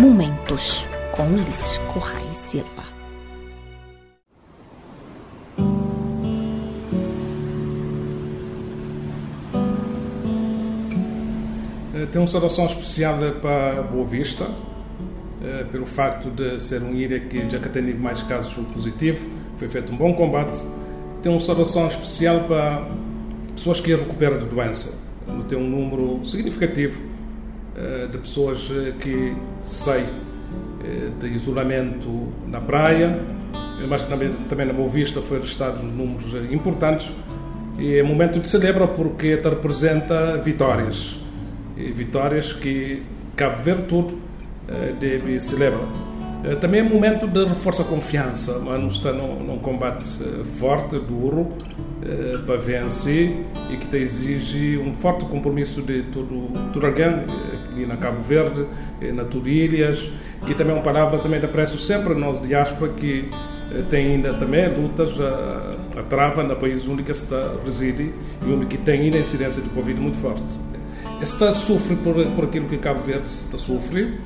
Momentos com Ulisses Correia Silva. Eh, Tem uma saudação especial para Boa Vista, eh, pelo facto de ser uma ilha que já que tem mais casos positivos, foi feito um bom combate. Tem uma saudação especial para pessoas que recuperam de doença. Tem um número significativo eh, de pessoas que saem de isolamento na praia, mas também, na Boa Vista foi registrados números importantes. E é momento de celebrar porque representa vitórias vitórias que Cabo Verde todo eh, deve celebrar. Eh, também é momento de reforçar a confiança, mas está num, num combate eh, forte, duro, para vencer e que exige um forte compromisso de todo, todo alguém aqui na Cabo Verde, na Turilhas e também uma palavra também de apreço sempre nós diáspora que tem ainda também lutas a, a trava no país onde que está reside e onde que tem ainda incidência de Covid muito forte. Esta sofre por, por aquilo que Cabo Verde está sofre.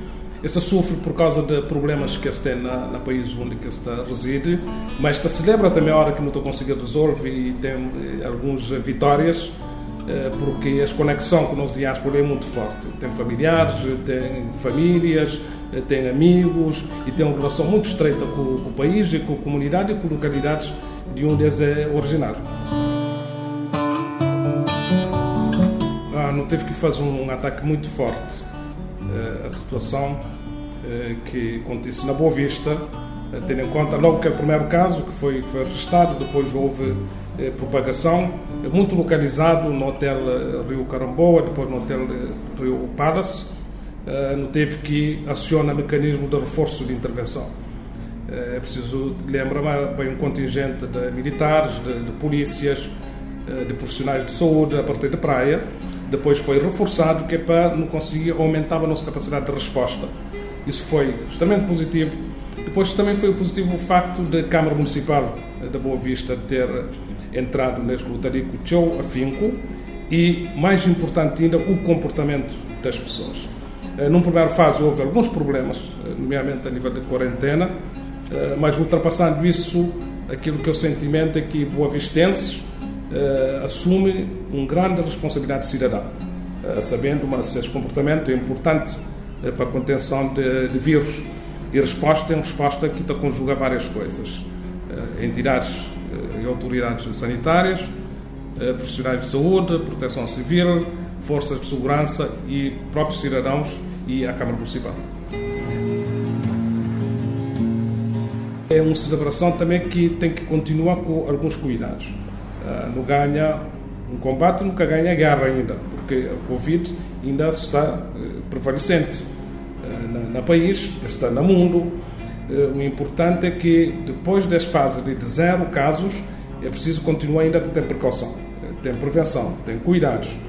Esta sofre por causa de problemas que este tem na, na país onde que está reside, mas esta celebra também a hora que não está conseguindo resolver e tem eh, algumas vitórias, eh, porque a conexão com o nosso diáspora é muito forte. Tem familiares, tem famílias, eh, tem amigos e tem uma relação muito estreita com, com o país e com a comunidade e com localidades de onde é originário. não teve que fazer um ataque muito forte. A situação que acontece na Boa Vista, tendo em conta logo que é o primeiro caso que foi, foi registrado, depois houve propagação, muito localizado no Hotel Rio Caramboa, depois no Hotel Rio Palace, não teve que acionar mecanismo de reforço de intervenção. É preciso lembrar bem um contingente de militares, de, de polícias, de profissionais de saúde a partir da praia, depois foi reforçado que é para não conseguir aumentar a nossa capacidade de resposta. Isso foi extremamente positivo. Depois também foi positivo o facto da Câmara Municipal da Boa Vista ter entrado neste lutarico Tchou afinco e, mais importante ainda, o comportamento das pessoas. Eh, num primeiro fase houve alguns problemas, eh, nomeadamente a nível de quarentena, eh, mas ultrapassando isso, aquilo que o sentimento é que boavistenses assume uma grande responsabilidade cidadã, sabendo que esse comportamento é importante para a contenção de, de, vírus e resposta é uma resposta que conjuga várias coisas. entidades e autoridades sanitárias, profissionais de saúde, proteção civil, forças de segurança e próprios cidadãos e a Câmara Municipal. É uma celebração também que tem que continuar com alguns cuidados. Não ganha um combate, nunca ganha guerra ainda, porque a Covid ainda está eh, prevalecente uh, na, país, está no mundo. Eh, o importante é que depois das fases de zero casos, é preciso continuar ainda a ter precaução, ter prevenção, ter cuidados.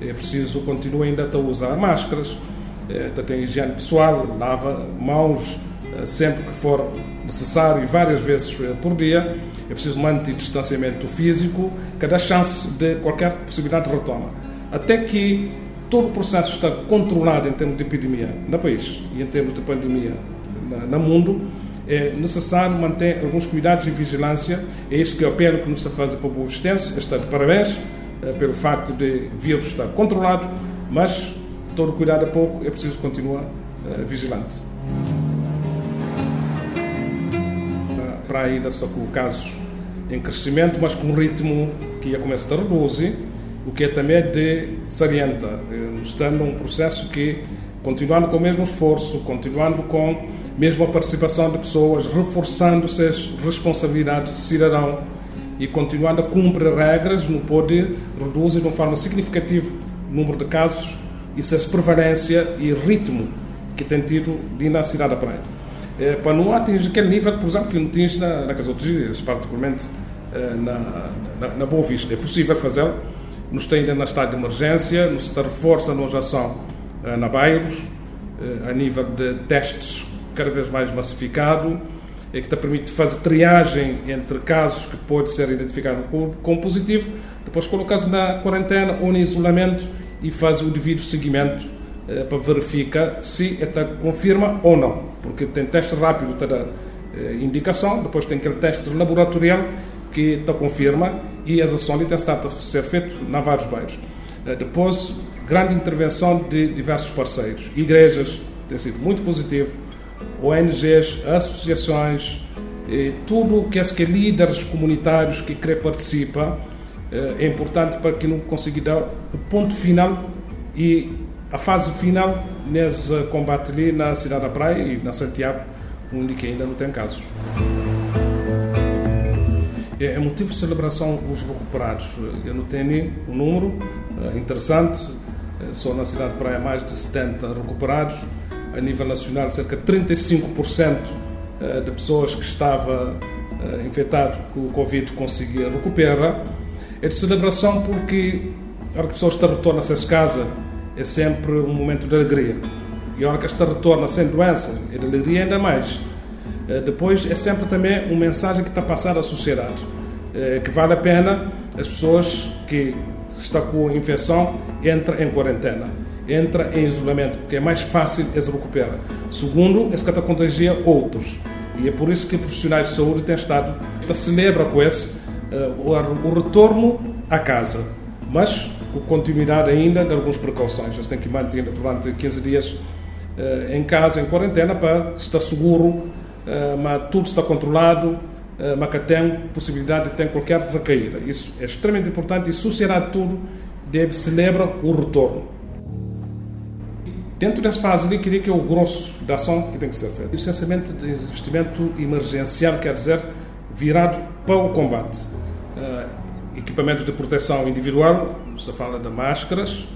É preciso continuar ainda a usar máscaras, a ter higiene pessoal, lava mãos sempre que for necessário, várias vezes por dia é preciso manter distanciamento físico, cada chance de qualquer possibilidade de retoma. Até que todo o processo está controlado em termos de epidemia no país e em termos de pandemia no mundo, é necessário manter alguns cuidados e vigilância. É isso que eu apelo que nos fazendo para o povo extenso. Está de parabéns é, pelo facto de o vírus estar controlado, mas todo cuidado é pouco, é preciso continuar é, vigilante. para ainda só com casos em crescimento, mas com um ritmo que ia começar a reduzir, o que é também de salienta, eh, estando um processo que, continuando com o mesmo esforço, continuando com a mesma participação de pessoas, reforçando-se as responsabilidades de cidadão e continuando a cumprir regras, não pode reduzir de uma forma significativa o número de casos e essa prevalência e ritmo que tem tido de na cidade da praia. É, para não atingir aquele nível, por exemplo, que não atinge na, nas outras ilhas, particularmente é, na, na, na, Boa Vista. É possível fazê-lo, nos está ainda na estado de emergência, nos está reforça a nossa ação é, na Bairros, é, a nível de testes cada vez mais massificado, é que te permite fazer triagem entre casos que pode ser identificado como positivo, depois colocar-se na quarentena ou no isolamento e fazer o devido seguimento eh, para verificar se está confirma ou não, porque tem teste rápido dar eh, indicação, depois tem aquele teste laboratorial que está confirma e as ações têm estado a ser feitas na vários bairros. Depois, grande intervenção de diversos parceiros, igrejas, tem sido muito positivo, ONGs, associações, tudo que é que líderes comunitários que querem participar é importante para que não consiga dar o ponto final e a fase final nesse combate ali na cidade da Praia e na Santiago, onde ainda não tem casos. É, é motivo de celebração os recuperados. Eu não tenho um número é, interessante, é, só na cidade de Praia mais de 70 recuperados. A nível nacional, cerca de 35% de pessoas que estavam infectadas com o Covid conseguiram recuperar. É de celebração porque a hora que as pessoas retornam a essas casas é sempre um momento de alegria. E a hora que esta retorna sem doença, é de alegria ainda mais. Eh, depois é sempre também uma mensagem que está passada à sociedade, eh, que vale a pena as pessoas que estão com infecção entram em quarentena, entra em isolamento, porque é mais fácil eles recuperar. Segundo, esse está contagia outros. E é por isso que profissionais de saúde têm estado, a celebra com esse, eh, o retorno à casa. Mas com continuidade ainda de algumas precauções. Eles têm que manter durante 15 dias em casa, em quarentena, para estar seguro, uh, mas tudo está controlado, uh, mas que tem possibilidade de ter qualquer recaída. Isso é extremamente importante e sociedade tudo deve celebrar o retorno. Dentro dessa fase ali, queria que é o grosso da ação que tem que ser feito. Licenciamento de investimento emergencial, quer dizer, virado para o combate. Uh, equipamentos de proteção individual, não se fala de máscaras,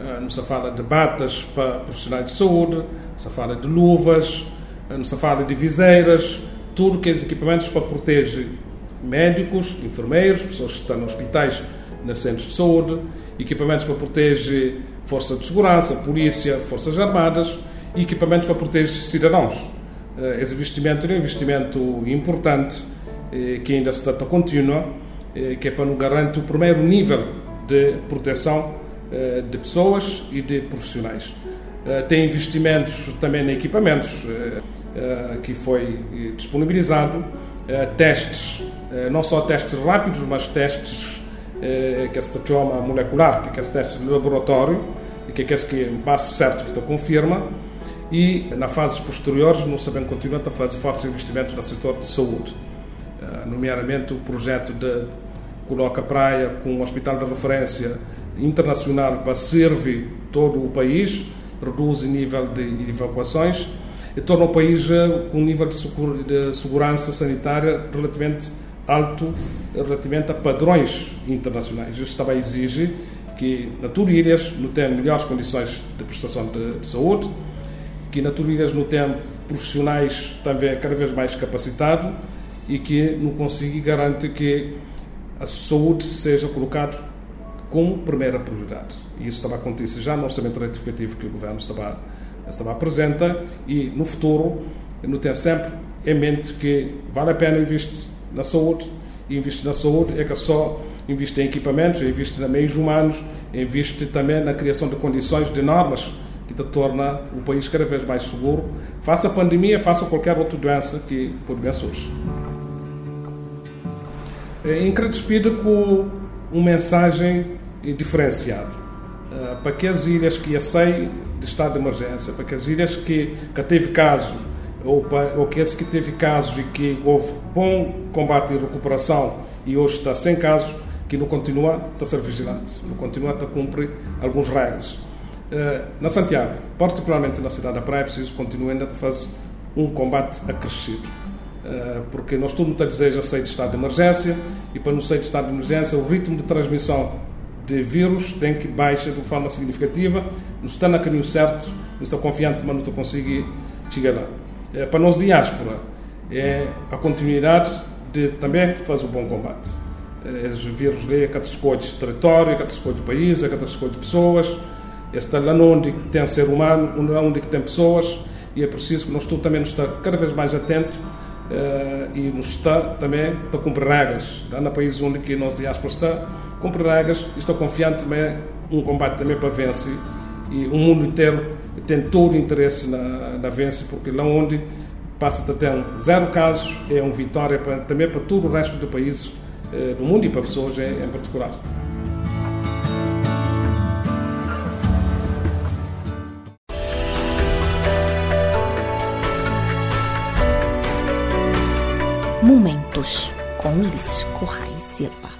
eh, não se fala de batas para profissionais de saúde, se fala de luvas, eh, se fala de viseiras, que é equipamentos para proteger médicos, enfermeiros, pessoas que estão nos hospitais, nos centros de saúde, equipamentos para proteger força de segurança, polícia, forças armadas e equipamentos para proteger cidadãos. Eh, esse investimento é um investimento importante que ainda está contínua eh, que é para nos garantir o primeiro nível de proteção eh, de pessoas e de profissionais. Eh, tem investimentos também em equipamentos que foi disponibilizado, testes, não só testes rápidos, mas testes que se chama molecular, que é esse teste de laboratório, que é esse que base certo que te confirma, e na fases posteriores não sabemos continuar a fazer fortes investimentos no setor de saúde, nomeadamente o projeto de coloca praia com um hospital de referência internacional para servir todo o país, reduz o nível de evacuações e torna o país eh, com um nível de segurança sanitária relativamente alto relativamente a padrões internacionais. Isso também exige que na Turílias não tenha melhores condições de prestação de, de saúde, que na Turílias não tenha profissionais também cada vez mais capacitados e que não consiga garantir que a saúde seja colocada como primeira prioridade. E isso estava a acontecer já no orçamento retificativo que o governo estava, estava apresenta e no futuro não tem sempre em mente que vale a pena investir na saúde. E investir na saúde é que só investir em equipamentos, investir em meios humanos, investir também na criação de condições, de normas que te torna o país cada vez mais seguro, faça pandemia, faça qualquer outra doença que por bem surge. É, em Speed com uma mensagem diferenciada. Uh, para aquelas ilhas que saem de estado de emergência, para aquelas ilhas que, que teve caso ou, ou aqueles que teve casos e que houve bom combate e recuperação e hoje está sem casos, que não continua a ser vigilante, não continua a cumprir algumas regras. Uh, na Santiago, particularmente na cidade da Praia, é preciso continuar ainda a fazer um combate acrescido eh, porque nós todo mundo deseja sair de estado de emergência e para não sair de estado de emergência o ritmo de transmissão de vírus tem que baixar de forma significativa, não está no caminho certo, não está confiante, mas não está conseguir chegar lá. É, para nós diáspora, é a continuidade de também fazer o bom combate. É, os vírus é cada escolha de território, cada escolha de país, é cada escolha de pessoas, está lá onde tem ser humano, onde tem pessoas, e é preciso que nós todos também nos estar cada vez mais atentos Uh, e nos está também para cumprir regras. Lá no país onde que nós diáspora está, cumprir regras estou confiante também um combate também para vencer e o mundo inteiro tem todo o interesse na, na Vence, porque lá onde passa a ter zero casos é uma vitória para, também para todo o resto dos países eh, do mundo e para pessoas em, em particular. Momentos com Ulisses Correia Silva.